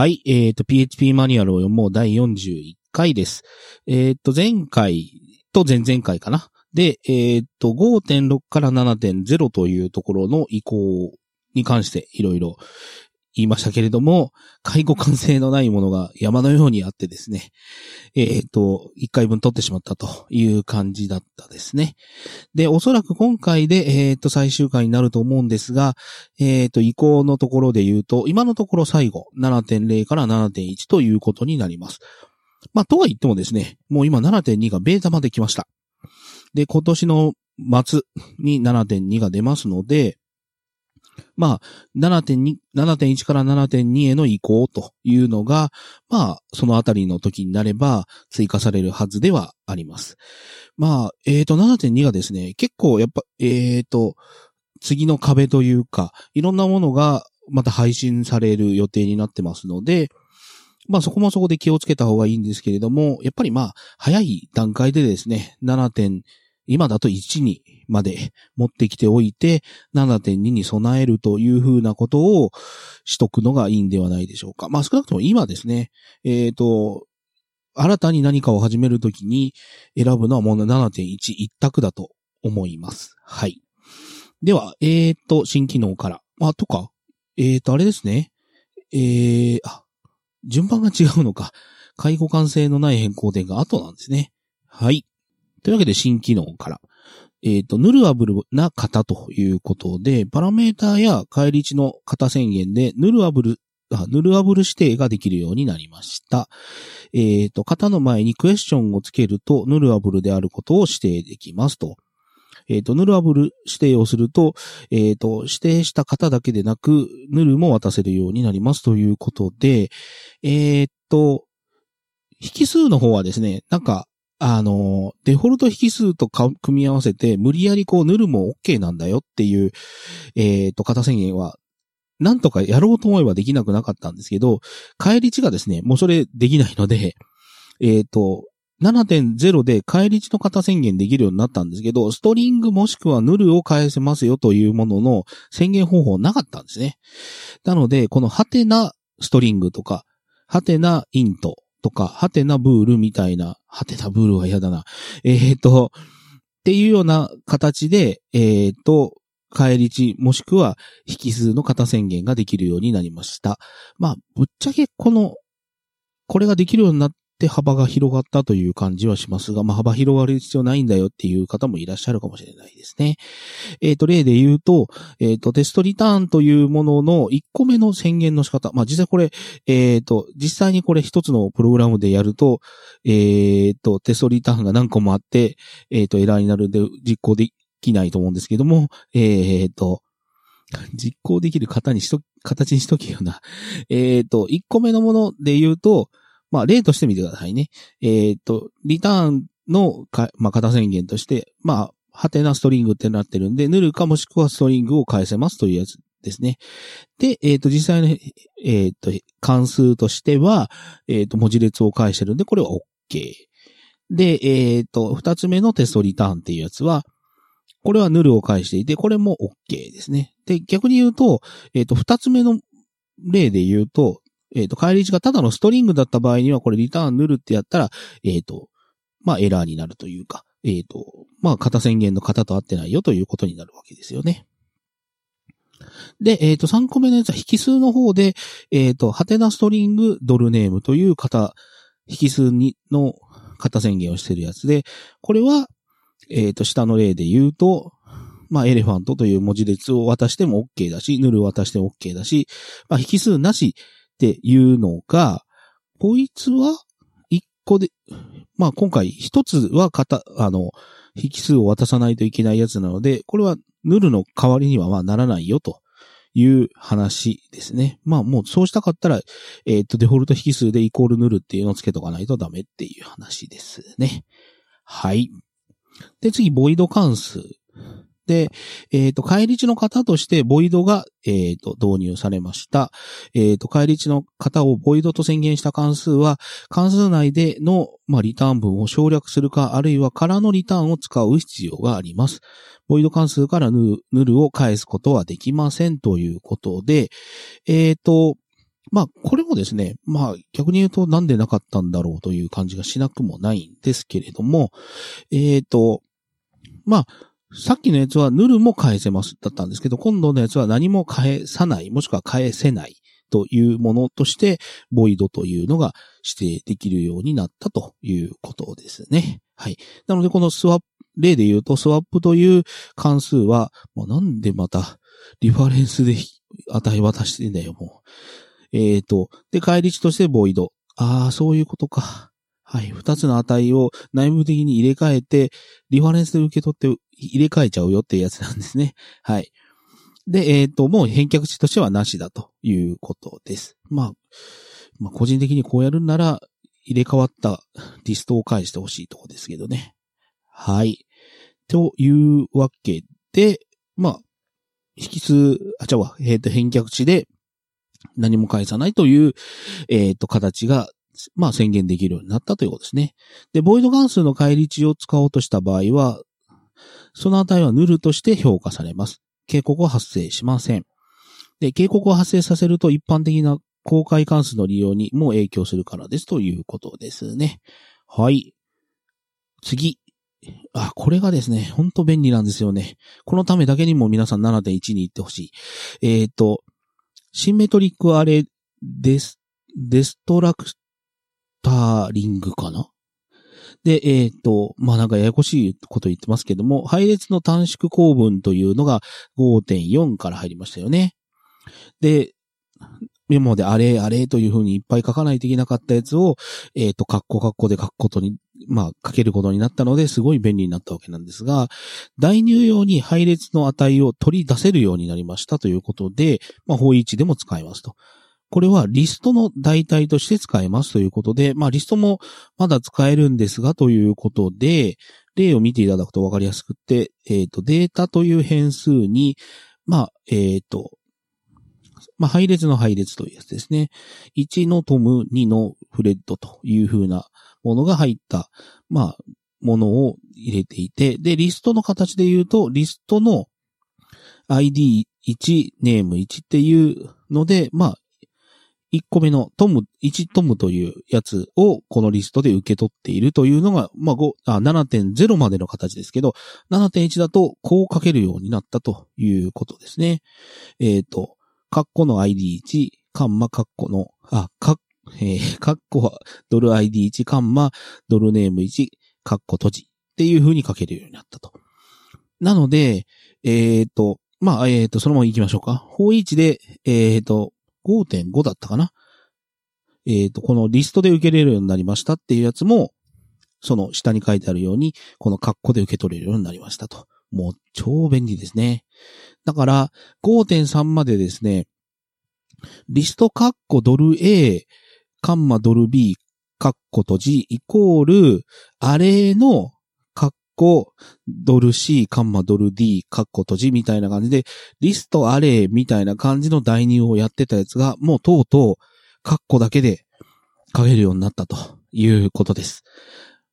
はい、えっ、と、PHP マニュアルを読もう第41回です。えっ、と、前回と前々回かな。で、えっ、と、5.6から7.0というところの移行に関していろいろ言いましたけれども、介護完成のないものが山のようにあってですね、えっ、と、1回分取ってしまったという感じだったですね。で、おそらく今回で、えっ、と、最終回になると思うんですが、えっ、と、移行のところで言うと、今のところ最後、7.0から7.1ということになります。まあ、とは言ってもですね、もう今7.2がベータまで来ました。で、今年の末に7.2が出ますので、まあ、7.2、7.1から7.2への移行というのが、まあ、そのあたりの時になれば追加されるはずではあります。まあ、えっ、と、7.2がですね、結構やっぱ、えっ、と、次の壁というか、いろんなものがまた配信される予定になってますので、まあそこもそこで気をつけた方がいいんですけれども、やっぱりまあ、早い段階でですね、7. 今だと1にまで持ってきておいて、7.2に備えるというふうなことをしとくのがいいんではないでしょうか。まあ少なくとも今ですね、えっ、と、新たに何かを始めるときに選ぶのはもう7.1一択だと思います。はい。では、えっ、と、新機能から。あ、とか、えっ、と、あれですね。えー、あ、順番が違うのか。介護完成のない変更点が後なんですね。はい。というわけで新機能から。えっ、と、ヌルアブルな型ということで、パラメーターや返り値の型宣言で、ヌルアブル、あヌルアブル指定ができるようになりました。えっ、と、型の前にクエスチョンをつけると、ヌルアブルであることを指定できますと。えっ、と、ヌルアブル指定をすると、えっ、と、指定した型だけでなく、ヌルも渡せるようになりますということで、えっ、と、引数の方はですね、なんか、あの、デフォルト引数と組み合わせて、無理やりこう、ヌルも OK なんだよっていう、えっ、と、型宣言は、なんとかやろうと思えばできなくなかったんですけど、返り値がですね、もうそれできないので、えっ、と、7.0で返り値の型宣言できるようになったんですけど、ストリングもしくはヌルを返せますよというものの宣言方法なかったんですね。なので、このハテナストリングとか、ハテナイントとか、ハテナブールみたいな、ハテナブールは嫌だな。えっ、と、っていうような形で、えっ、と、帰り値もしくは引数の型宣言ができるようになりました。まあ、ぶっちゃけこの、これができるようになっって幅が広がったという感じはしますが、まあ幅広がる必要ないんだよっていう方もいらっしゃるかもしれないですね。えっ、と、例で言うと、えっ、と、テストリターンというものの1個目の宣言の仕方。まあ実際これ、えっ、と、実際にこれ一つのプログラムでやると、えっ、と、テストリターンが何個もあって、えっ、と、エラーになるで実行できないと思うんですけども、えっ、と、実行できる型にしと、形にしとけよな。えっ、と、1個目のもので言うと、まあ、例としてみてくださいね。えっ、と、リターンのか、まあ、型宣言として、まあ、ハテナストリングってなってるんで、ヌルかもしくはストリングを返せますというやつですね。で、えっ、と、実際の、えっ、と、関数としては、えっ、と、文字列を返してるんで、これは OK。で、えっ、と、二つ目のテストリターンっていうやつは、これはヌルを返していて、これも OK ですね。で、逆に言うと、えっ、と、二つ目の例で言うと、えっ、と、返り値がただのストリングだった場合には、これリターンヌルってやったら、えっ、と、まあ、エラーになるというか、えっ、と、まあ、型宣言の型と合ってないよということになるわけですよね。で、えっ、と、3個目のやつは引数の方で、えっ、と、ハテナストリングドルネームという型、引数にの型宣言をしているやつで、これは、えっ、と、下の例で言うと、まあ、エレファントという文字列を渡しても OK だし、ヌルを渡しても OK だし、まあ、引数なしっていうのが、こいつは一個で、まあ、今回一つは型、あの、引数を渡さないといけないやつなので、これはヌルの代わりにはまあならないよという話ですね。まあもうそうしたかったら、えっ、と、デフォルト引数でイコールヌルっていうのをつけとかないとダメっていう話ですね。はい。で、次、ボイド関数。で、えっ、と、返り値の型として、ボイドが、えっ、と、導入されました。えっ、と、返り値の型をボイドと宣言した関数は、関数内での、まあ、リターン文を省略するか、あるいは空のリターンを使う必要があります。ボイド関数からヌヌルを返すことはできませんということで、えっ、と、まあ、これもですね、まあ、逆に言うとなんでなかったんだろうという感じがしなくもないんですけれども、えっ、ー、と、まあ、さっきのやつはヌルも返せますだったんですけど、今度のやつは何も返さない、もしくは返せないというものとして、ボイドというのが指定できるようになったということですね。はい。なので、このスワップ、例で言うと、スワップという関数は、もうなんでまた、リファレンスで値渡してんだよ、もう。えっ、ー、と、で、返り値としてボイド。ああ、そういうことか。はい。二つの値を内部的に入れ替えて、リファレンスで受け取って入れ替えちゃうよっていうやつなんですね。はい。で、えっ、ー、と、もう返却値としてはなしだということです。まあ、まあ、個人的にこうやるんなら、入れ替わったリストを返してほしいとこですけどね。はい。というわけで、まあ、引数、あ、ちゃうわ、えっ、ー、と、返却値で何も返さないという、えっ、ー、と、形が、まあ、宣言できるようになったということですね。で、ボイド関数の返り値を使おうとした場合は、その値はヌルとして評価されます。警告は発生しません。で、警告を発生させると一般的な公開関数の利用にも影響するからですということですね。はい。次。あ、これがですね、ほんと便利なんですよね。このためだけにも皆さん7.1に行ってほしい。えっ、ー、と、シンメトリックアレデス、デストラクターリングかな？で、えっ、ー、と、まあ、なんかややこしいこと言ってますけども、配列の短縮構文というのが5.4から入りましたよね。で、メモであれあれというふうにいっぱい書かないといけなかったやつを、えっ、ー、と、カッコカッコで書くことに、まあ、書けることになったので、すごい便利になったわけなんですが、代入用に配列の値を取り出せるようになりましたということで、まあ、方位置でも使えますと。これはリストの代替として使えますということで、まあリストもまだ使えるんですがということで、例を見ていただくとわかりやすくて、えっ、ー、と、データという変数に、まあ、えっ、ー、と、まあ、配列の配列というやつですね。1のトム、2のフレッドという風なものが入った、まあ、ものを入れていて、で、リストの形で言うと、リストの ID1、ネーム1っていうので、まあ、1個目のトム、1トムというやつをこのリストで受け取っているというのが、まあ、5あ7.0までの形ですけど、7.1だとこう書けるようになったということですね。えっ、ー、と、カッコの ID1、カンマカッコの、あ、カッ、えー、カッコはドル ID1、カンマドルネーム1、カッコ閉じっていう風に書けるようになったと。なので、えっ、ー、と、まあ、えっ、ー、と、そのまま行きましょうか。方位置で、えっ、ー、と、5.5だったかなえっ、ー、と、このリストで受けれるようになりましたっていうやつも、その下に書いてあるように、このカッコで受け取れるようになりましたと。もう超便利ですね。だから、5.3までですね、リストカッコドル A、カンマドル B、カッコ閉じ、イコール、アレのコドル C、カンマドル D、カッコ閉じみたいな感じで、リストアレみたいな感じの代入をやってたやつが、もうとうとう、カッコだけで書けるようになったということです。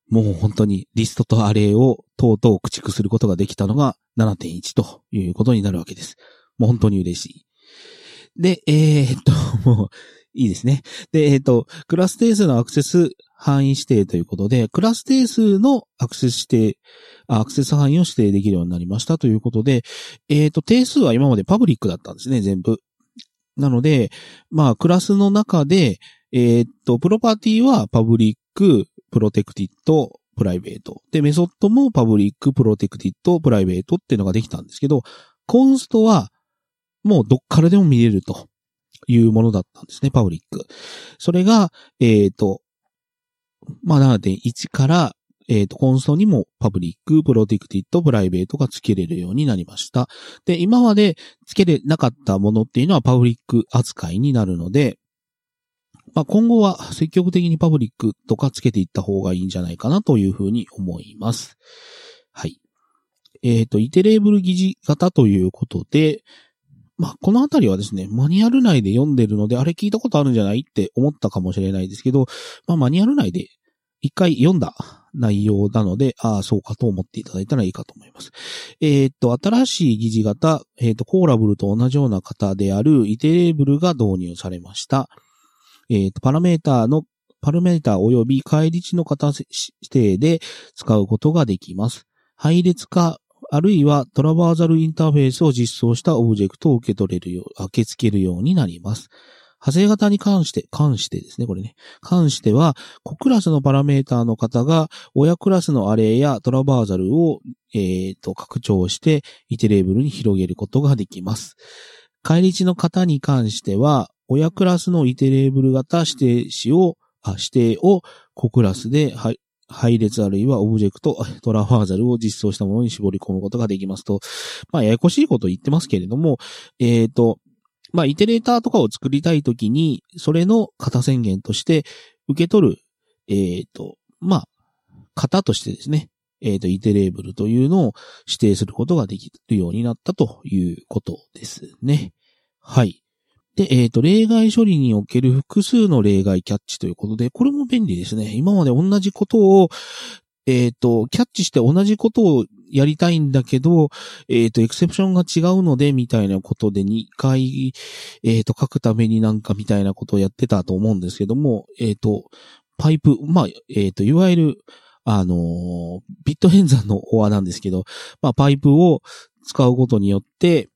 もう本当にリストとアレイをとうとう駆逐することができたのが7.1ということになるわけです。もう本当に嬉しい。で、えー、っと、もう、いいですね。で、えー、っと、クラス定数のアクセス範囲指定ということで、クラス定数のアクセス指定、アクセス範囲を指定できるようになりましたということで、えっ、と、定数は今までパブリックだったんですね、全部。なので、まあ、クラスの中で、えっ、と、プロパティは public、protected、private。で、メソッドも public、protected、private っていうのができたんですけど、 const はもうどっからでも見れるというものだったんですね、 public。それが、えっ、ー、と、まあ、7.1から、えっ、ー、と、 const にも public、protected、private が付けれるようになりました。で、今まで付けれなかったものっていうのはパブリック扱いになるので、まあ、今後は積極的にパブリックとかつけていった方がいいんじゃないかなというふうに思います。はい。えっ、ー、と、イテレーブル疑似型ということで、まあ、このあたりはですね、マニュアル内で読んでるので、あれ聞いたことあるんじゃないって思ったかもしれないですけど、まあ、マニュアル内で一回読んだ内容なので、ああ、そうかと思っていただいたらいいかと思います。えー、っと、新しい疑似型、えー、っと、コーラブルと同じような型であるイテレーブルが導入されました。えー、っと、パラメーターの、パラメーター及び返り値の型指定で使うことができます。配列化、あるいはトラバーザルインターフェースを実装したオブジェクトを受け取れるよう、受け付けるようになります。派生型に関して、関してですね、これね。関しては、子クラスのパラメーターの方が、親クラスのアレイやトラバーザルを、えっ、ー、と、拡張して、イテレーブルに広げることができます。返り値の方に関しては、親クラスのイテレーブル型指定詞を、指定を子クラスで、はい、配列あるいはオブジェクト、トラバーザルを実装したものに絞り込むことができますと、まあ、ややこしいことを言ってますけれども、えっ、ー、と、まあ、イテレーターとかを作りたいときに、それの型宣言として受け取る、えっ、ー、と、まあ、型としてですね、えっ、ー、と、イテレーブルというのを指定することができるようになったということですね。はい。で、えっ、ー、と、例外処理における複数の例外キャッチということで、これも便利ですね。今まで同じことを、えっ、ー、と、キャッチして同じことをやりたいんだけど、えっ、ー、と、エクセプションが違うので、みたいなことで2回、えっ、と、書くためになんかみたいなことをやってたと思うんですけども、えっ、と、パイプ、まあ、えっ、と、いわゆる、あのビット変算のオアなんですけど、まあ、パイプを使うことによって、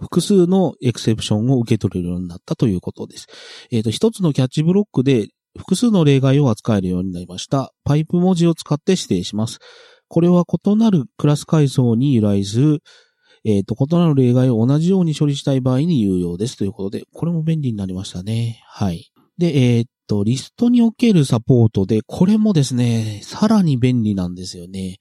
複数のエクセプションを受け取れるようになったということです。えっ、と、一つのキャッチブロックで複数の例外を扱えるようになりました。パイプ文字を使って指定します。これは異なるクラス階層に由来する、えっ、ー、と、異なる例外を同じように処理したい場合に有用ですということで、これも便利になりましたね。はい。で、えっ、ー、と、リストにおけるサポートで、これもですね、さらに便利なんですよね。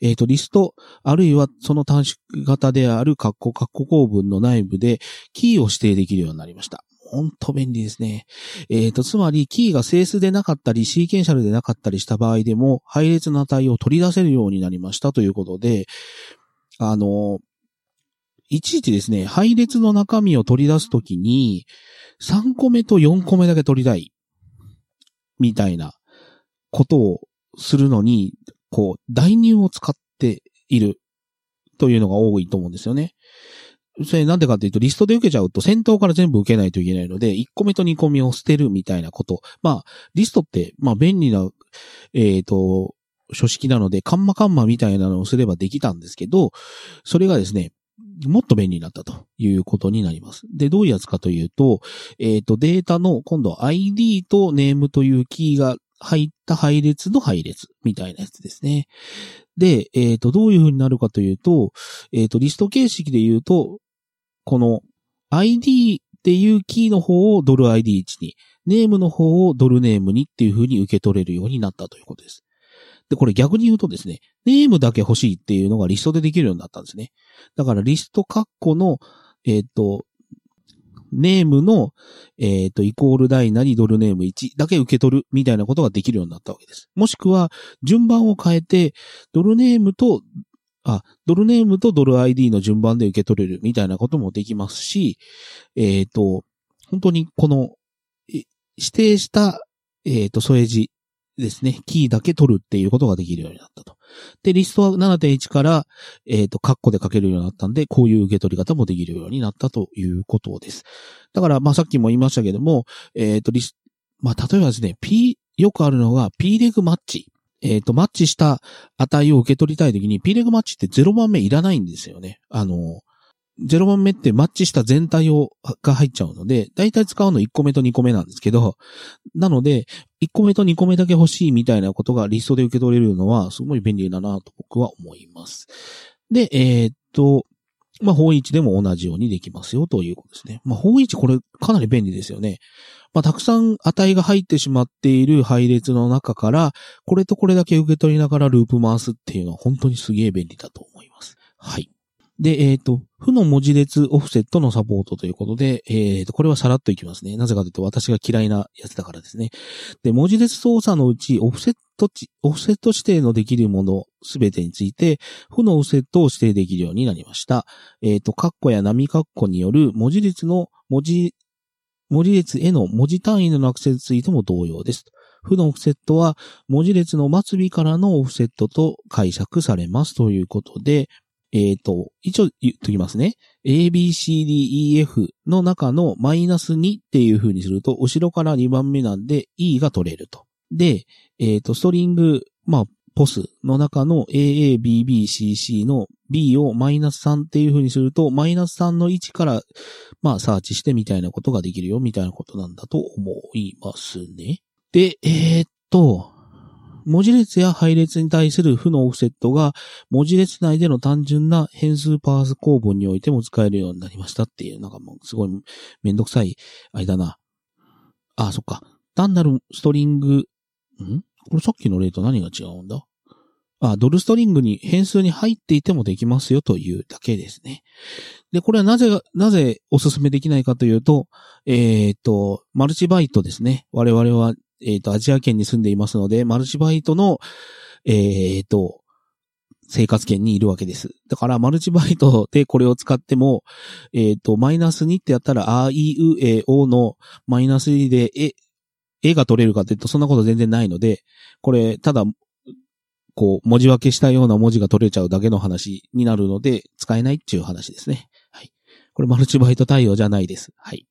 えっ、ー、と、リスト、あるいはその短縮型である括弧括弧構文の内部で、キーを指定できるようになりました。ほんと便利ですね。えっ、ー、と、つまり、キーが整数でなかったり、シーケンシャルでなかったりした場合でも、配列の値を取り出せるようになりましたということで、あの、いちいちですね、配列の中身を取り出すときに、3個目と4個目だけ取りたい。みたいなことをするのに、こう、代入を使っているというのが多いと思うんですよね。それなんでかっていうと、リストで受けちゃうと先頭から全部受けないといけないので、1個目と2個目を捨てるみたいなこと。まあ、リストって、まあ便利な、えっ、ー、と、書式なので、カンマカンマみたいなのをすればできたんですけど、それがですね、もっと便利になったということになります。で、どういうやつかというと、えっ、ー、と、データの今度は ID とネームというキーが入った配列の配列みたいなやつですね。で、えっ、ー、と、どういう風になるかというと、えっ、ー、と、リスト形式で言うと、この ID っていうキーの方をドル ID1 に、ネームの方をドルネームにっていう風に受け取れるようになったということです。で、これ逆に言うとですね、ネームだけ欲しいっていうのがリストでできるようになったんですね。だからリストカッコの、えっ、ー、と、ネームの、えっ、ー、と、イコール大なりドルネーム1だけ受け取るみたいなことができるようになったわけです。もしくは、順番を変えて、ドルネームとあ、ドルネームとドル ID の順番で受け取れるみたいなこともできますし、えっ、ー、と、本当にこの、指定した、えっ、ー、と、添え字ですね、キーだけ取るっていうことができるようになったと。で、リストは7.1から、えっ、ー、と、カッコで書けるようになったんで、こういう受け取り方もできるようになったということです。だから、まあ、さっきも言いましたけども、えっ、と、リス、まあ、例えばですね、P、よくあるのが P レグマッチ。えっ、ー、と、マッチした値を受け取りたいときに、P レグマッチって0番目いらないんですよね。あの、0番目ってマッチした全体を、が入っちゃうので、だいたい使うの1個目と2個目なんですけど、なので、1個目と2個目だけ欲しいみたいなことがリストで受け取れるのは、すごい便利だなと僕は思います。で、えー、っと、まあ、方位置でも同じようにできますよということですね。まあ、方位置これかなり便利ですよね。まあ、たくさん値が入ってしまっている配列の中から、これとこれだけ受け取りながらループ回すっていうのは本当にすげえ便利だと思います。はい。で、えっ、ー、と、負の文字列オフセットのサポートということで、えっ、ー、と、これはさらっといきますね。なぜかというと私が嫌いなやつだからですね。で、文字列操作のうち、オフセット値オフセット指定のできるものすべてについて、負のオフセットを指定できるようになりました。えっ、ー、と、カッコや波カッコによる文字列の文字文字列への文字単位のアクセスについても同様です。負のオフセットは文字列の末尾からのオフセットと解釈されますということで、えっ、ー、と、一応言っときますね。A, B, C, D, E, F の中のマイナス2っていう風にすると、後ろから2番目なんで E が取れると。で、えっ、ー、と、ストリング、まあ、ポスの中の AA、BB、CC の B をマイナス3っていう風にすると、マイナス3の位置から、まあ、サーチしてみたいなことができるよ、みたいなことなんだと思いますね。で、えー、っと、文字列や配列に対する負のオフセットが文字列内での単純な変数パース構文においても使えるようになりましたっていう、なんかもうすごいめんどくさい間な。あ、そっか。単なるストリング、ん？これさっきの例と何が違うんだ？あ、ドルストリングに変数に入っていてもできますよというだけですね。で、これはなぜ、なぜお勧めできないかというと、えっ、と、マルチバイトですね。我々はえっ、ー、と、アジア圏に住んでいますので、マルチバイトの、えっ、ー、と、生活圏にいるわけです。だから、マルチバイトでこれを使っても、えっ、ー、と、マイナス2ってやったら、あいうえおのマイナス2で、え、絵が取れるかって言うと、そんなこと全然ないので、これ、ただ、こう、文字分けしたような文字が取れちゃうだけの話になるので、使えないっていう話ですね。はい。これ、マルチバイト対応じゃないです。はい。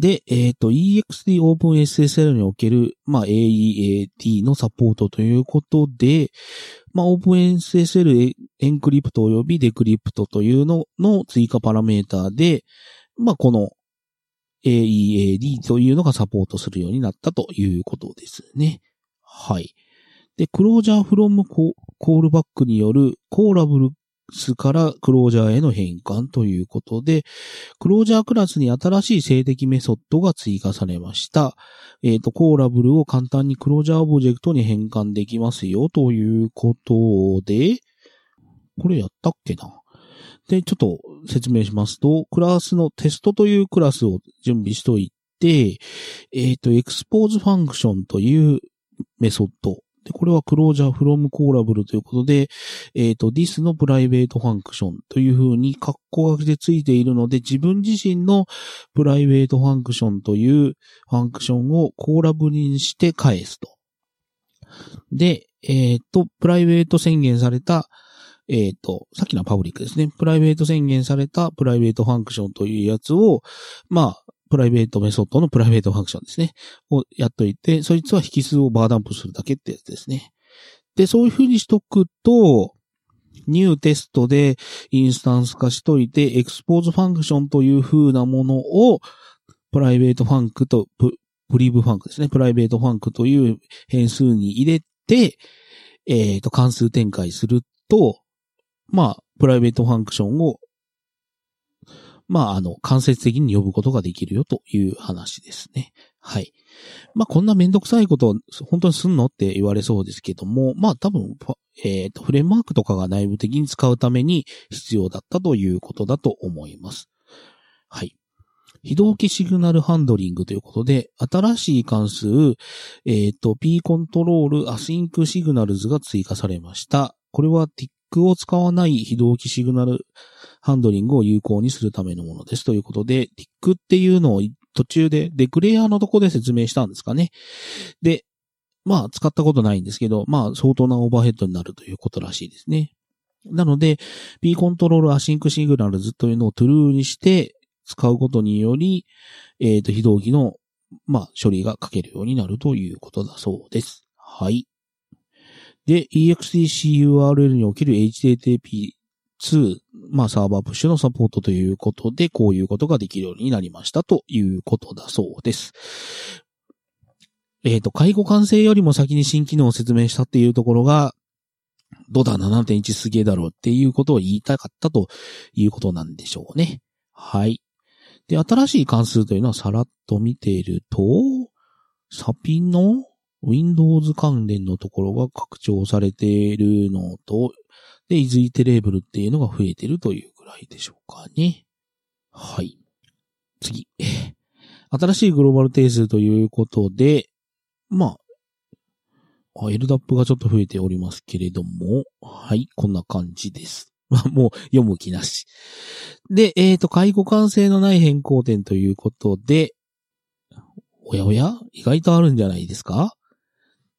で、えっ、ー、と、EXT OpenSSL における、まあ、AEAT のサポートということで、まあ、OpenSSL エンクリプト及びデクリプトというのの追加パラメーターで、まあ、この AEAD というのがサポートするようになったということですね。はい。で、クロージャーフロムコールバックによるコーラブルスからクロージャーへの変換ということで、Closure クラスに新しい静的メソッドが追加されました。えっ、ー、と、 callable を簡単に Closure オブジェクトに変換できますよということで、これやったっけな？で、ちょっと説明しますと、クラスのテストというクラスを準備しといて、えっ、ー、と、 expose function というメソッドで、これは Closure from callable ということで、えっ、ー、と、this のプライベートファンクションという風に括弧書きでついているので、自分自身の private function という function を callable にして返すと。で、えっ、ー、と、 private 宣言された、えっ、ー、と、さっきの public ですね。 private 宣言された private function というやつを、まあ、 private メソッドの private function ですね。をやっといて、そいつは引数を var dump するだけってやつですね。で、そういう風にしとくと、 new Test でインスタンス化しといて、 expose function という風なものを、 private func とプ、 priv func ですね。 private func という変数に入れて、えっ、ー、と、関数展開すると、まあ、 private function をまあ、あの、間接的に呼ぶことができるよという話ですね。はい。まあ、こんなめんどくさいこと本当にすんのって言われそうですけども、まあ、多分、えっ、ー、と、フレームワークとかが内部的に使うために必要だったということだと思います。はい。非同期シグナルハンドリングということで、新しい関数、えっ、ー、と、p コントロールアシンクシグナルズが追加されました。これは TIC を使わない非同期シグナルハンドリングを有効にするためのものですということで、 tick っていうのを途中で declare のとこで説明したんですかね。で、まあ使ったことないんですけど、まあ相当なオーバーヘッドになるということらしいですね。なので、P コントロールアシンクシグナルズというのをトゥルーにして使うことにより、えっ、ー、と、非同期の、まあ、処理が書けるようになるということだそうです。はい。で、 ext curl における http 2、まあサーバープッシュのサポートということで、こういうことができるようになりましたということだそうです。えっ、ー、と、介護完成よりも先に新機能を説明したっていうところが、どうだ7.1すげえだろうっていうことを言いたかったということなんでしょうね。はい。で、新しい関数というのはさらっと見ていると、サピの Windows 関連のところが拡張されているのと、で、イズイテレーブルっていうのが増えてるというぐらいでしょうかね。はい。次。新しいグローバル定数ということで、まあ、LDAP がちょっと増えておりますけれども、はい、こんな感じです。まあもう読む気なし。で、えっ、ー、と、介護完成のない変更点ということで、おやおや？意外とあるんじゃないですか？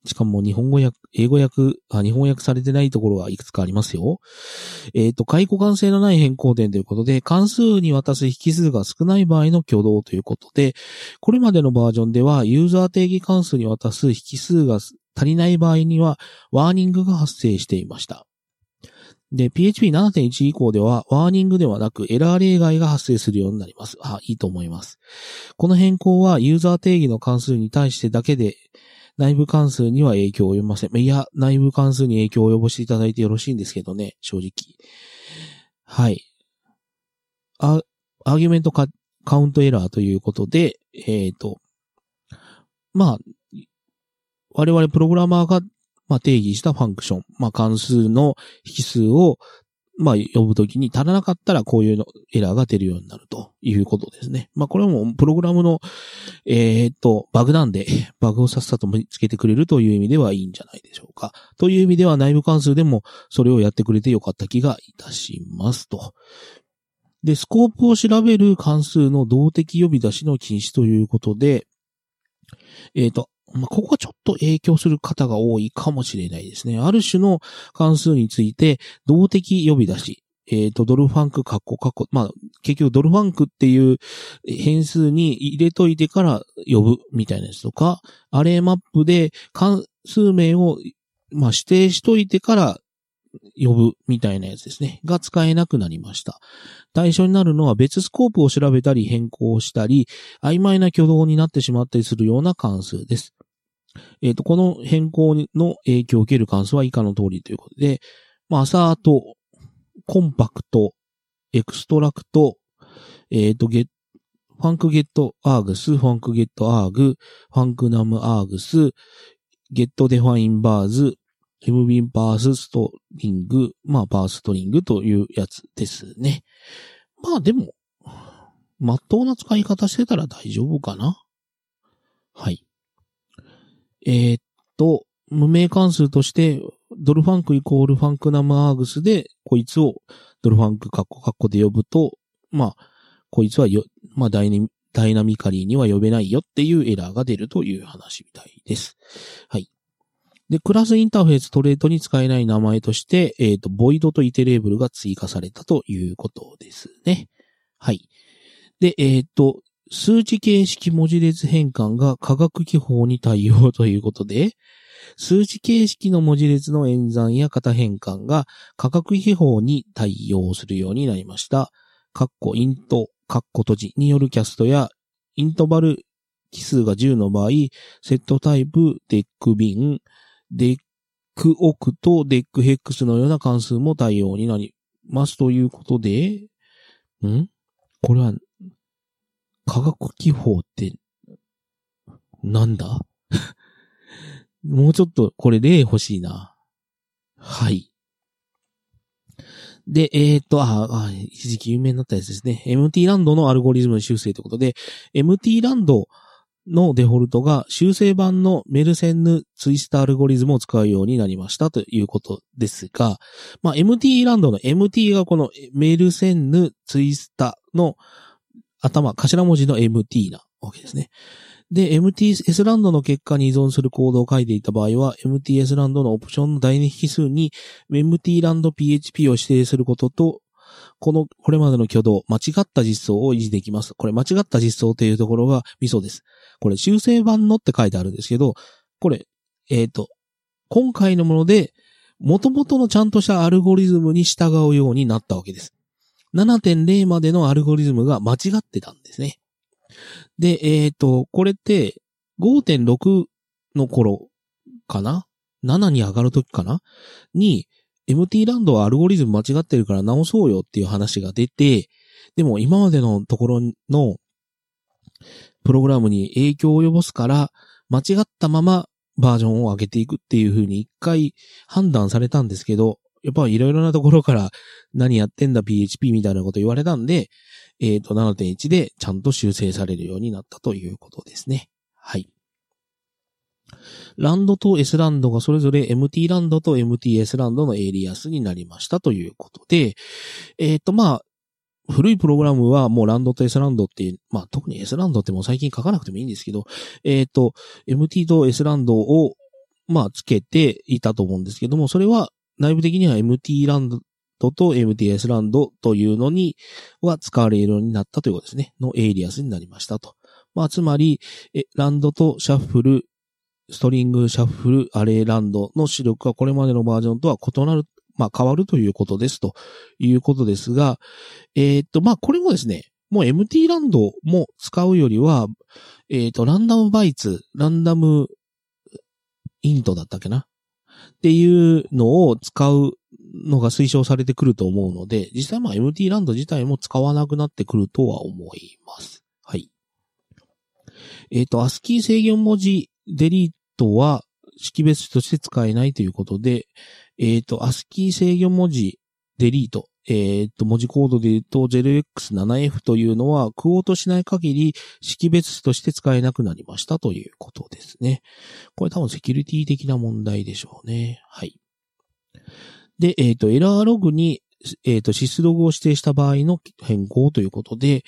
しかも日本語訳、英語訳、あ、日本訳されてないところがいくつかありますよ。えっ、ー、と、解雇関性のない変更点ということで、関数に渡す引数が少ない場合の挙動ということで、これまでのバージョンでは、ユーザー定義関数に渡す引数が足りない場合には、ワーニングが発生していました。で、PHP7.1 以降では、ワーニングではなく、エラー例外が発生するようになります。あ、いいと思います。この変更は、ユーザー定義の関数に対してだけで、内部関数には影響を及びません。いや、内部関数に影響を及ぼしていただいてよろしいんですけどね、正直。はい。アアーギュメントカカウントエラーということで、えっ、ー、と、まあ、我々プログラマーが、まあ、定義したファンクション、まあ、関数の引数をまあ、呼ぶときに足らなかったらこういうのエラーが出るようになるということですね。まあ、これもプログラムの、えー、っと、バグなんで、バグをさっさと見つけてくれるという意味ではいいんじゃないでしょうか。という意味では内部関数でもそれをやってくれてよかった気がいたしますと。で、スコープを調べる関数の動的呼び出しの禁止ということで、えっ、と、まあ、ここがちょっと影響する方が多いかもしれないですね。ある種の関数について、動的呼び出し。えっ、ー、と、ドルファンク、カッコ、カッコ。まあ、結局ドルファンクっていう変数に入れといてから呼ぶみたいなやつとか、アレイマップで関数名を、まあ、指定しといてから呼ぶみたいなやつですね。が使えなくなりました。対象になるのは別スコープを調べたり変更したり、曖昧な挙動になってしまったりするような関数です。えっ、ー、と、この変更の影響を受ける関数は以下の通りということで、まあ、 assert、compact、extract、えっ、ー、と、ゲッファンクゲットアーグス、ファンクゲットアーグ、ファンクナムアーグス、ゲットデファインバーズ、MB バースストリング、まあ、バーストリングというやつですね。まあでも、まっとうな使い方してたら大丈夫かなはい。えー、っと、無名関数として、ドルファンクイコールファンクナムアーグスで、こいつをドルファンクカッコカッコで呼ぶと、まあ、こいつはよ、まあダイナ、ダイナミカリーには呼べないよっていうエラーが出るという話みたいです。はい。で、クラスインターフェーストレートに使えない名前として、えっ、ー、と、ボイドとイテレーブルが追加されたということですね。はい。で、えっ、ー、と、数値形式文字列変換が科学記法に対応ということで、数値形式の文字列の演算や型変換が科学記法に対応するようになりました。カッコ int、カッコ閉じによるキャストや intval 基数が10の場合、 settype、decbin、decoct と dechex のような関数も対応になりますということで、ん？これは、科学記法って、なんだ？もうちょっと、これ例欲しいな。はい。で、えっ、ー、と、あ、あ、一時期有名になったやつですね。MT ランドのアルゴリズム修正ということで、MT ランドのデフォルトが修正版のメルセンヌツイスタアルゴリズムを使うようになりましたということですが、まあ、MT ランドの MT がこのメルセンヌツイスタの頭、頭文字の MT なわけですね。で、MTS ランドの結果に依存するコードを書いていた場合は、MTS ランドのオプションの第二引数に MT ランド PHP を指定することと、この、これまでの挙動、間違った実装を維持できます。これ間違った実装というところがミソです。これ修正版のって書いてあるんですけど、これ、えっ、ー、と、今回のもので、元々のちゃんとしたアルゴリズムに従うようになったわけです。7.0までのアルゴリズムが間違ってたんですね。で、えっ、ー、と、これって5.6の頃かな ?7 に上がるときかな？に、MT ランドはアルゴリズム間違ってるから直そうよっていう話が出て、でも今までのところのプログラムに影響を及ぼすから、間違ったままバージョンを上げていくっていう風に一回判断されたんですけど、やっぱいろいろなところから何やってんだ PHP みたいなこと言われたんで、えっ、ー、と7.1でちゃんと修正されるようになったということですね。はい。ランドと S ランドがそれぞれ MT ランドと MTS ランドのエリアスになりましたということで、えっ、ー、とまあ、古いプログラムはもうランドと S ランドっていう、まあ特に S ランドってもう最近書かなくてもいいんですけど、えっ、ー、と、MT と srand を、まあつけていたと思うんですけども、それは内部的には MT ランドと MTS ランドというのには使われるようになったということですね。のエイリアスになりましたと。まあつまり、 rand と shuffle、string shuffle、array rand の出力はこれまでのバージョンとは異なるまあ変わるということですということですが、えー、っと、まあこれもですね、もう MT ランドも使うよりは、えー、っと、ランダムバイツ、ランダムイントだったっけなっていうのを使うのが推奨されてくると思うので、実際まあ MT ランド自体も使わなくなってくるとは思います。はい。えっ、と、ASCII 制御文字デリートは識別として使えないということで、えっ、ー、と、ASCII 制御文字、デリート。えっ、と、文字コードで言うと 0x7f というのは、食おうとしない限り識別として使えなくなりましたということですね。これ多分セキュリティ的な問題でしょうね。はい。で、えっ、と、エラーログに、えっ、と、シスログを指定した場合の変更ということで、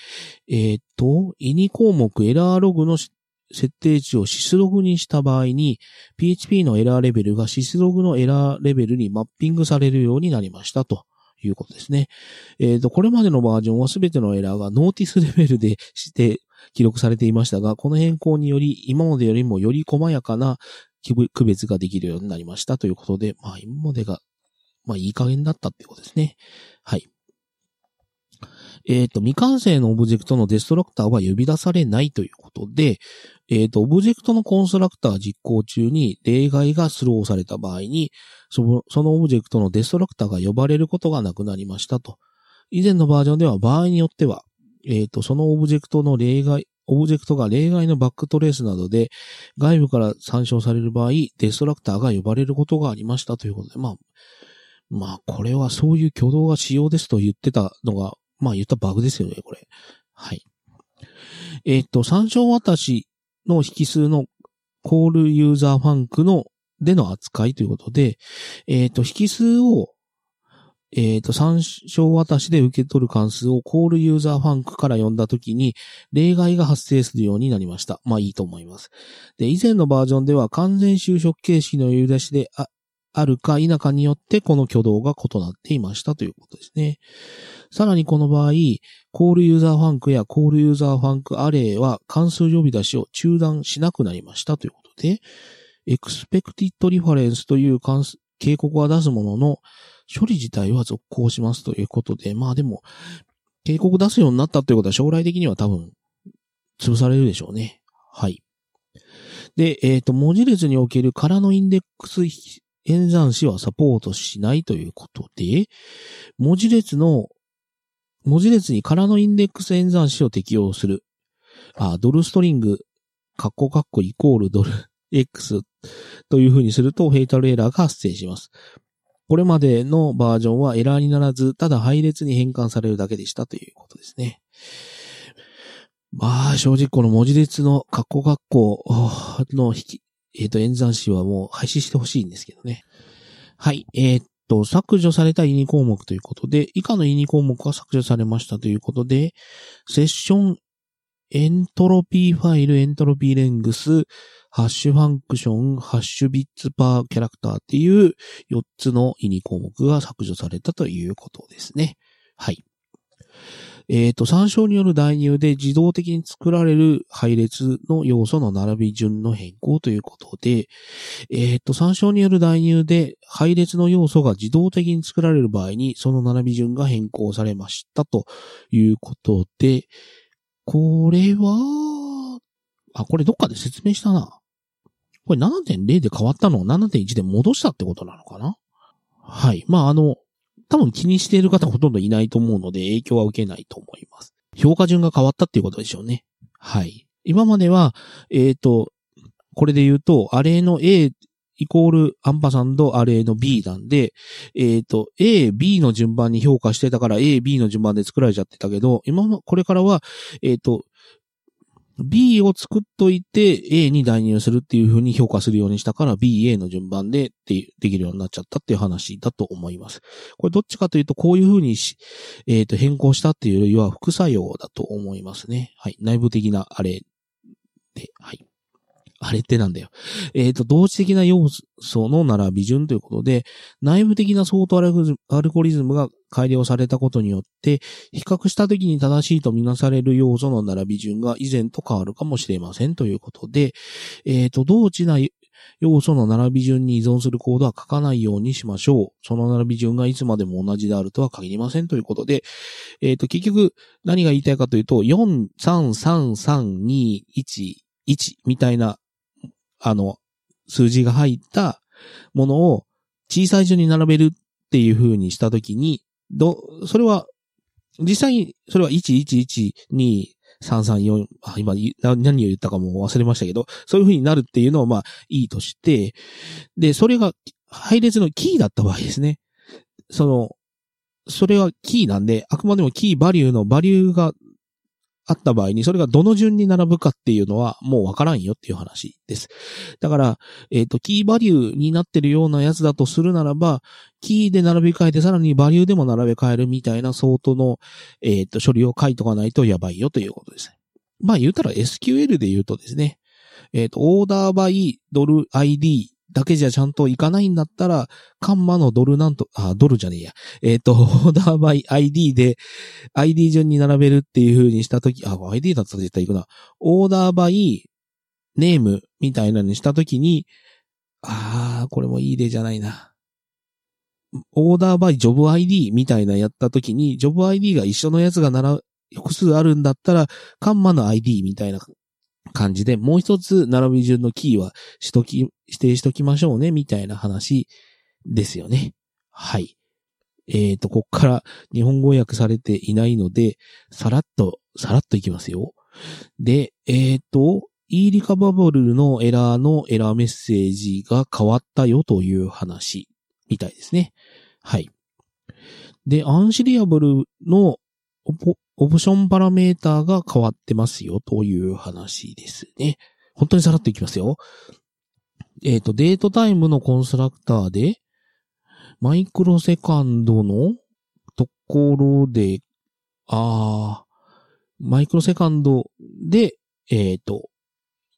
えっ、と、イニ項目エラーログの設定値をシスログにした場合に、PHP のエラーレベルがシスログのエラーレベルにマッピングされるようになりましたと。いうことですね。えっ、ー、と、これまでのバージョンは全てのエラーがノーティスレベルでして記録されていましたが、この変更により、今までよりもより細やかな区別ができるようになりましたということで、まあ今までが、まあいい加減だったってことですね。はい。えっ、ー、と、未完成のオブジェクトのデストラクターは呼び出されないということで、えっ、ー、と、オブジェクトのコンストラクター実行中に例外がスローされた場合に、その、そのオブジェクトのデストラクターが呼ばれることがなくなりましたと。以前のバージョンでは場合によっては、えっ、ー、と、そのオブジェクトの例外、オブジェクトが例外のバックトレースなどで外部から参照される場合、デストラクターが呼ばれることがありましたということで、まあ、まあ、これはそういう挙動が仕様ですと言ってたのがまあ言ったバグですよね、これ。はい。えっ、と、参照渡しの引数のコールユーザーファンクのでの扱いということで、えっ、と、引数を、えっ、と、参照渡しで受け取る関数をコールユーザーファンクから読んだときに、例外が発生するようになりました。まあいいと思います。で、以前のバージョンでは完全就職形式の呼び出しであるか否かによってこの挙動が異なっていましたということですね。さらにこの場合、 call user func や call user func array は関数呼び出しを中断しなくなりましたということで、 expected reference という警告は出すものの、処理自体は続行しますということで、まあでも、警告出すようになったということは将来的には多分、潰されるでしょうね。はい。で、えっ、ー、と、文字列における空のインデックス演算子はサポートしないということで、文字列の、文字列に空のインデックス演算子を適用する。あ、ドルストリング、カッコカッコイコールドル X という風にすると、フェイタルエラーが発生します。これまでのバージョンはエラーにならず、ただ配列に変換されるだけでしたということですね。まあ、正直この文字列のカッコカッコの引き、えっ、ー、と、演算子はもう廃止してほしいんですけどね。はい。えっ、と、削除された ini 項目ということで、以下の ini 項目が削除されましたということで、 session entropy file、entropy length、hash function、hash bits per character っていう4つの ini 項目が削除されたということですね。はい。えっ、ー、と、参照による代入で自動的に作られる配列の要素の並び順の変更ということで、えっ、ー、と、参照による代入で配列の要素が自動的に作られる場合に、その並び順が変更されましたということで、これは、あ、これどっかで説明したな。これ7.0で変わったのを7.1で戻したってことなのかなはい。まあ、あの、多分気にしている方ほとんどいないと思うので影響は受けないと思います。評価順が変わったっていうことでしょうね。はい。今までは、えっ、ー、と、これで言うと、アレの A イコールアンパサンドアレの B なんで、えっ、ー、と、A、B の順番に評価してたから A、B の順番で作られちゃってたけど、今も、これからは、えっ、ー、と、B を作っといて A に代入するっていう風に評価するようにしたから B、A の順番でできるようになっちゃったっていう話だと思います。これどっちかというとこういう風にし、え、ー、と変更したっていうよりは副作用だと思いますね。はい。内部的なあれで、はい。あれってなんだよ。えっ、ー、と、同時的な要素の並び順ということで、内部的な相当アルゴリズムが改良されたことによって、比較した時に正しいとみなされる要素の並び順が以前と変わるかもしれませんということで、えっ、ー、と、同時な要素の並び順に依存するコードは書かないようにしましょう。その並び順がいつまでも同じであるとは限りませんということで、えっ、ー、と、結局何が言いたいかというと、4、3、3、3、2、1、1みたいなあの、数字が入ったものを小さい順に並べるっていう風にしたときに、ど、それは、実際に、それは1112334、あ、今、何を言ったかも忘れましたけど、そういう風になるっていうのをまあ、いいとして、で、それが配列のキーだった場合ですね。その、それはキーなんで、あくまでもキーバリューのバリューがあった場合に、それがどの順に並ぶかっていうのはもうわからんよっていう話です。だから、えっ、ー、と、キーバリューになってるようなやつだとするならば、キーで並び替えてさらにバリューでも並べ替えるみたいな相当の、えっ、ー、と、処理を書いとかないとやばいよということですね。まあ言うたら SQL で言うとですね、えっ、ー、と、オーダーバイドル ID だけじゃちゃんといかないんだったら、カンマのドルなんと、あ、ドルじゃねえや。えっ、ー、と、オーダーバイ ID で、ID 順に並べるっていう風にしたとき、あ、ID だったら絶対行くな。オーダーバイネームみたいなのにしたときに、あー、これもいい例じゃないな。オーダーバイジョブ ID みたいなやったときに、ジョブ ID が一緒のやつがなら、複数あるんだったら、カンマの ID みたいな感じで、もう一つ並び順のキーはしとき、指定しときましょうね、みたいな話ですよね。はい。えっ、ー、と、こっから日本語訳されていないので、さらっと、さらっといきますよ。で、えっ、ー、と、e リカバブルのエラーのエラーメッセージが変わったよという話みたいですね。はい。で、アンシリアブルのオプションパラメーターが変わってますよという話ですね。本当にさらっといきますよ。えっ、ー、と、 DateTime のコンストラクターで、マイクロセカンドのところで、あー、マイクロセカンドで、えっ、ー、と、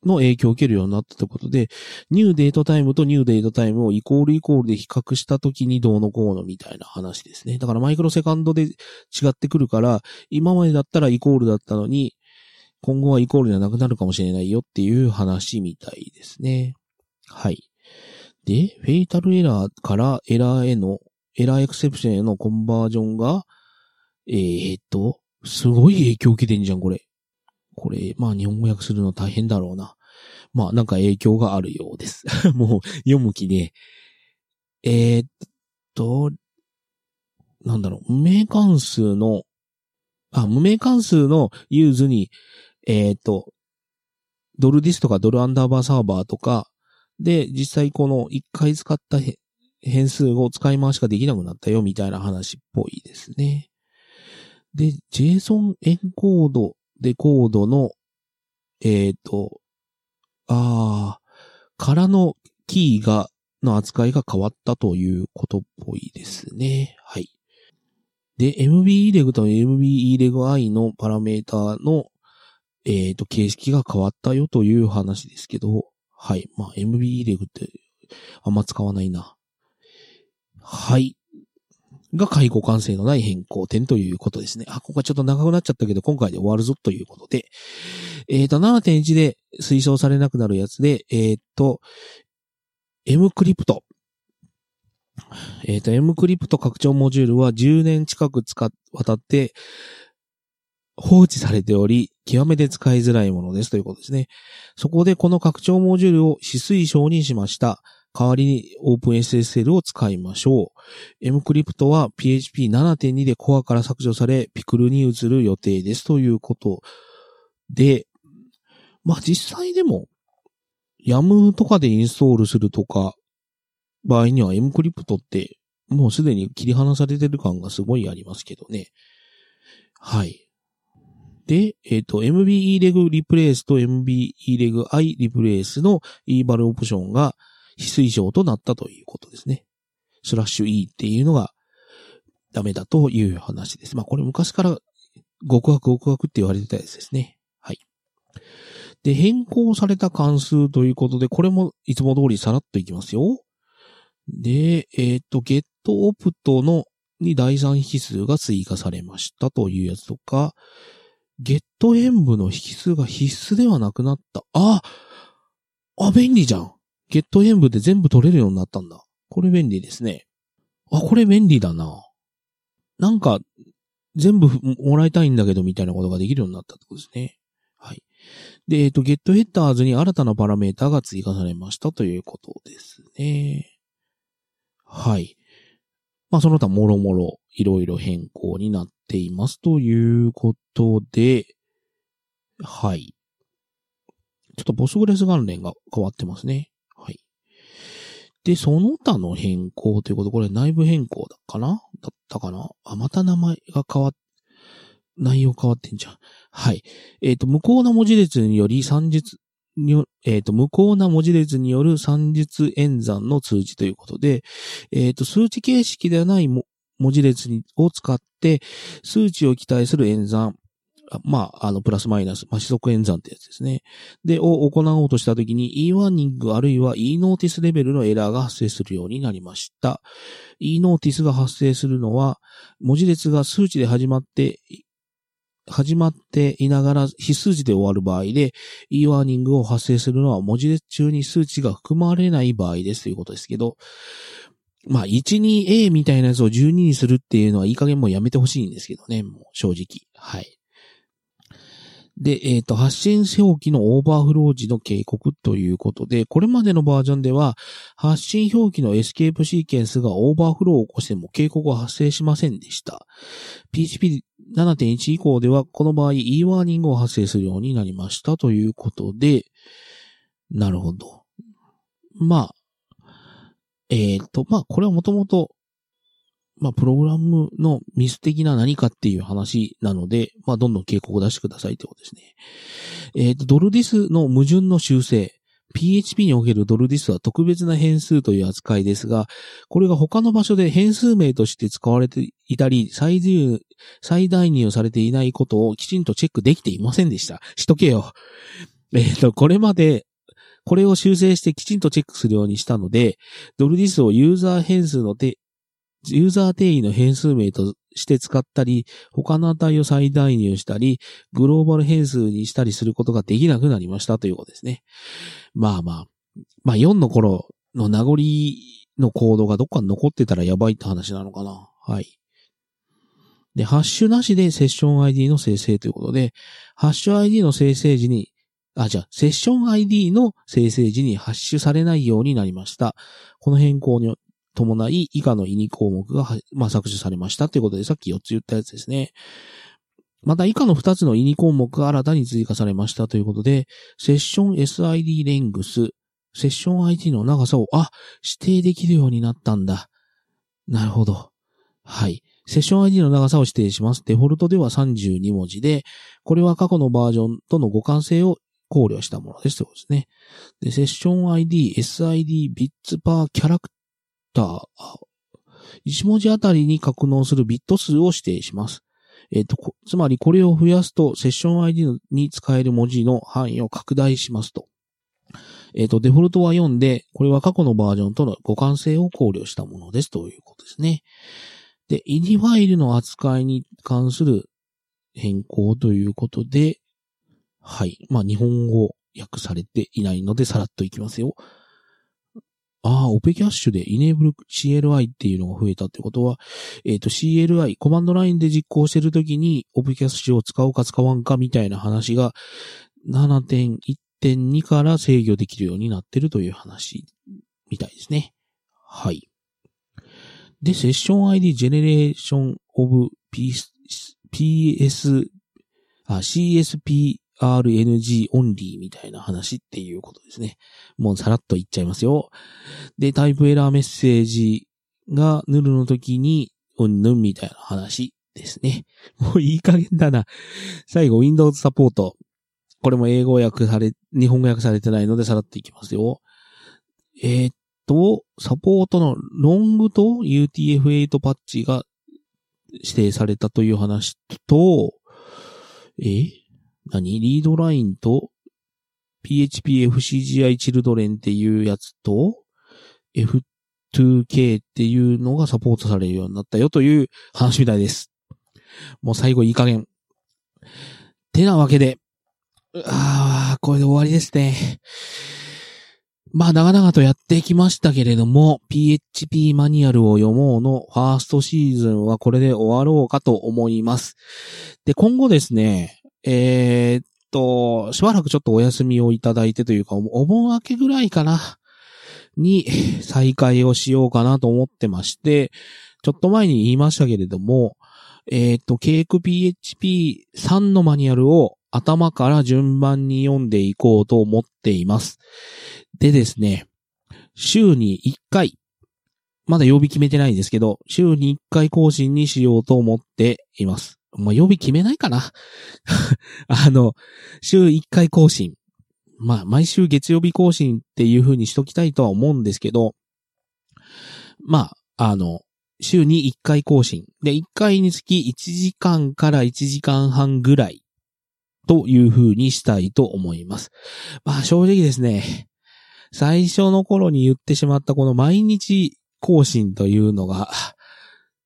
の影響を受けるようになったということで、 new DateTime と new DateTime をイコールイコールで比較したときにどうのこうのみたいな話ですね。だからマイクロセカンドで違ってくるから、今までだったらイコールだったのに、今後はイコールじゃなくなるかもしれないよっていう話みたいですね。はい。で、フェイタルエラーからエラーへの、エラーエクセプションへのコンバージョンが、えー、っと、すごい影響を受けてんじゃん、これ。これ、まあ日本語訳するの大変だろうな。まあなんか影響があるようです。もう読む気で。えー、っと、なんだろう、無名関数の、あ、無名関数のユーズに、えー、っと、ドルディスとかドルアンダーバーサーバーとか、で、実際この一回使った変数を使い回しができなくなったよみたいな話っぽいですね。で、JSON エンコードで、コードの、えっ、ー、と、ああ、からのキーが、の扱いが変わったということっぽいですね。はい。で、MBEreg と MBEreg-I のパラメータの、えっ、ー、と、形式が変わったよという話ですけど、はい。まあ、MBEreg ってあんま使わないな。はい。が介護感性のない変更点ということですね。あ、ここはちょっと長くなっちゃったけど、今回で終わるぞということで。えっ、ー、と、7.1で推奨されなくなるやつで、えっ、ー、と、M クリプト。えっ、ー、と、M クリプト拡張モジュールは10年近く使っ、渡って放置されており、極めて使いづらいものですということですね。そこでこの拡張モジュールを指推奨にしました。代わりに OpenSSL を使いましょう。Mcrypt は PHP7.2 でコアから削除され、ピクルに移る予定ですということで、まあ実際でも、YAM とかでインストールするとか、場合には Mcrypt ってもうすでに切り離されてる感がすごいありますけどね。はい。で、えっ、と、MBEreg replace と MBEreg i replace の eval オプションが非推奨となったということですね。スラッシュ E っていうのがダメだという話です。まあこれ昔から極悪極悪って言われてたやつですね。はい。で、変更された関数ということで、これもいつも通りさらっといきますよ。で、えっ、と、ゲットオプトのに第三引数が追加されましたというやつとか、ゲット演武の引数が必須ではなくなった。ああ、便利じゃん。ゲット演武で全部取れるようになったんだ。これ便利ですね。あ、これ便利だな。なんか、全部もらいたいんだけどみたいなことができるようになったってことですね。はい。で、えっ、と、ゲットヘッダーズに新たなパラメータが追加されましたということですね。はい。まあ、その他もろもろいろいろ変更になっていますということで、はい。ちょっとボスグレス関連が変わってますね。で、その他の変更ということ、これ内部変更だかな？だったかな？あ、また名前が変わっ、内容変わってんじゃん。はい。えっ、ー、と、無効な文字列により算術、にえっ、ー、と、無効な文字列による算術演算の通知ということで、えっ、ー、と、数値形式ではない文字列を使って、数値を期待する演算、まあ、あの、プラスマイナス、まあ、指則演算ってやつですね。で、を行おうとしたときに e ワーニングあるいは e ノーティスレベルのエラーが発生するようになりました。e ノーティスが発生するのは、文字列が数値で始まって始まっていながら非数値で終わる場合で、e ワーニングを発生するのは文字列中に数値が含まれない場合ですということですけど、まあ、1、2、A みたいなやつを12にするっていうのはいい加減もうやめてほしいんですけどね、もう正直。はい。で、えっ、ー、と、8進表記のオーバーフロー時の警告ということで、これまでのバージョンでは、8進表記のエスケープシーケンスがオーバーフローを起こしても警告は発生しませんでした。PHP 7.1以降では、この場合 e ワーニングを発生するようになりましたということで、なるほど。まあ、えっ、ー、と、まあ、これはもともと、まあ、プログラムのミス的な何かっていう話なので、まあ、どんどん警告を出してくださいってことですね。えっ、ー、と、ドルディスの矛盾の修正。PHP におけるドルディスは特別な変数という扱いですが、これが他の場所で変数名として使われていたり、再入、再代入されていないことをきちんとチェックできていませんでした。しとけよ。えっ、ー、と、これまで、これを修正してきちんとチェックするようにしたので、ドルディスをユーザー変数ので、ユーザー定義の変数名として使ったり、他の値を再代入したり、グローバル変数にしたりすることができなくなりましたということですね。まあまあ、まあ4の頃の名残のコードがどっかに残ってたらやばいって話なのかな。はい。で、ハッシュなしでセッション ID の生成ということで、ハッシュ ID の生成時に、あ、じゃあ、セッション ID の生成時にハッシュされないようになりました。この変更に伴い、以下の意味項目が、まあ、削除されましたということで、さっき4つ言ったやつですね。また以下の2つの意味項目が新たに追加されましたということで、セッション SID レングス、セッション ID の長さを、あ、指定できるようになったんだ。なるほど。はい。セッション ID の長さを指定します。デフォルトでは32文字で、これは過去のバージョンとの互換性を考慮したものですということですね。で、セッション ID、SID、ビッツパーキャラクター、1文字あたりに格納するビット数を指定します。えっ、ー、と、つまりこれを増やすと、セッション ID に使える文字の範囲を拡大しますと。えっ、ー、と、デフォルトは4で、これは過去のバージョンとの互換性を考慮したものですということですね。で、イニファイルの扱いに関する変更ということで、はい。まあ、日本語訳されていないので、さらっといきますよ。ああ、オペキャッシュで enable CLI っていうのが増えたってことは、えっ、ー、と CLI、コマンドラインで実行してるときにオペキャッシュを使うか使わんかみたいな話が7.1.2から制御できるようになってるという話みたいですね。はい。で、セッション ID Generation of PS、あ、CSP RNG オンリーみたいな話っていうことですね。もうさらっと言っちゃいますよ。で、タイプエラーメッセージがヌルの時に、うんぬんみたいな話ですね。もういい加減だな。最後、Windows サポート。これも英語訳され、日本語訳されてないのでさらっていきますよ。えー、っと、サポートのロングと UTF-8 パッチが指定されたという話と、え？何？リードラインと PHPFCGI チルドレンっていうやつと F2K っていうのがサポートされるようになったよという話みたいです。もう最後いい加減。てなわけで、ああ、これで終わりですね。まあ、長々とやってきましたけれども、PHP マニュアルを読もうのファーストシーズンはこれで終わろうかと思います。で、今後ですね、えー、っと、しばらくちょっとお休みをいただいてというか、お盆明けぐらいかな、に再開をしようかなと思ってまして、ちょっと前に言いましたけれども、えー、っと、ケーク PHP3 のマニュアルを頭から順番に読んでいこうと思っています。でですね、週に1回、まだ曜日決めてないんですけど、週に1回更新にしようと思っています。まあ、曜日決めないかな あの、週1回更新。まあ、毎週月曜日更新っていう風にしときたいとは思うんですけど、まあ、あの、週に1回更新。で、1回につき1時間から1時間半ぐらいという風にしたいと思います。まあ、正直ですね、最初の頃に言ってしまったこの毎日更新というのが、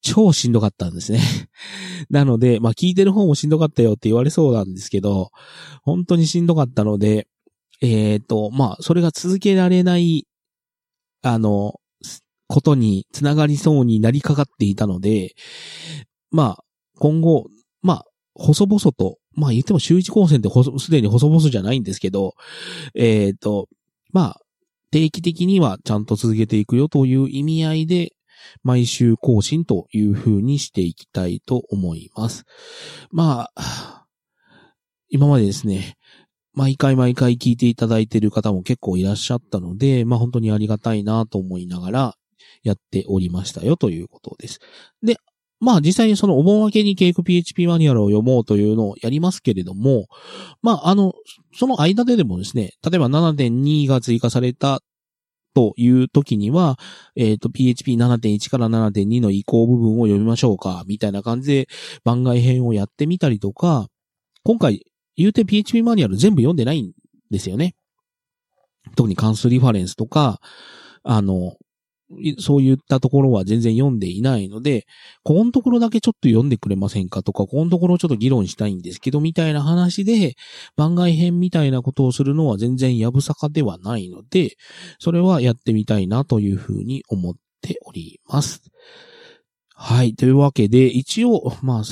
超しんどかったんですね。なので、まあ聞いてる方もしんどかったよって言われそうなんですけど、本当にしんどかったので、えっ、ー、と、まあそれが続けられない、あの、ことにつながりそうになりかかっていたので、まあ今後、まあ細々と、まあ言っても週一高専ってすでに細々じゃないんですけど、えっ、ー、と、まあ定期的にはちゃんと続けていくよという意味合いで、毎週更新という風にしていきたいと思います。まあ、今までですね、毎回毎回聞いていただいている方も結構いらっしゃったので、まあ本当にありがたいなと思いながらやっておりましたよということです。で、まあ実際にそのお盆明けにケーク PHP マニュアルを読もうというのをやりますけれども、まああの、その間ででもですね、例えば7.2が追加されたという時には、えっ、ー、と、PHP7.1 から7.2の移行部分を読みましょうか、みたいな感じで番外編をやってみたりとか、今回、言うて PHP マニュアル全部読んでないんですよね。特に関数リファレンスとか、あの、そういったところは全然読んでいないので、ここのところだけちょっと読んでくれませんかとか、ここのところちょっと議論したいんですけど、みたいな話で、番外編みたいなことをするのは全然やぶさかではないので、それはやってみたいなというふうに思っております。はい。というわけで、一応、まあ、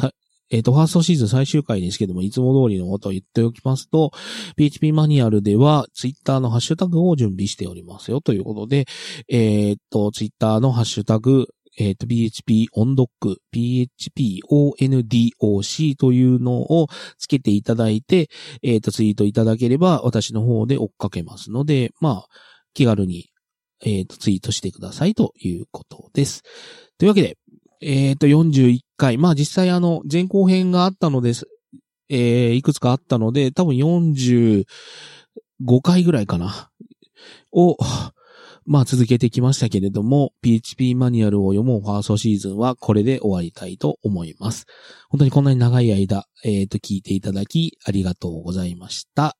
えっ、ー、と、ファーストシーズン最終回ですけども、いつも通りのことを言っておきますと、PHP マニュアルでは、ツイッターのハッシュタグを準備しておりますよということで、えっ、ー、と、ツイッターのハッシュタグ、えっ、ー、と、PHP オンドック、PHP ONDOC というのをつけていただいて、えっ、と、ツイートいただければ、私の方で追っかけますので、まあ、気軽に、えっ、と、ツイートしてくださいということです。というわけで、えっ、ー、と、41回。まあ実際あの、前後編があったのです。えー、いくつかあったので、多分45回ぐらいかな。を、まあ続けてきましたけれども、PHP マニュアルを読もうファーストシーズンはこれで終わりたいと思います。本当にこんなに長い間、えっ、ー、と、聞いていただきありがとうございました。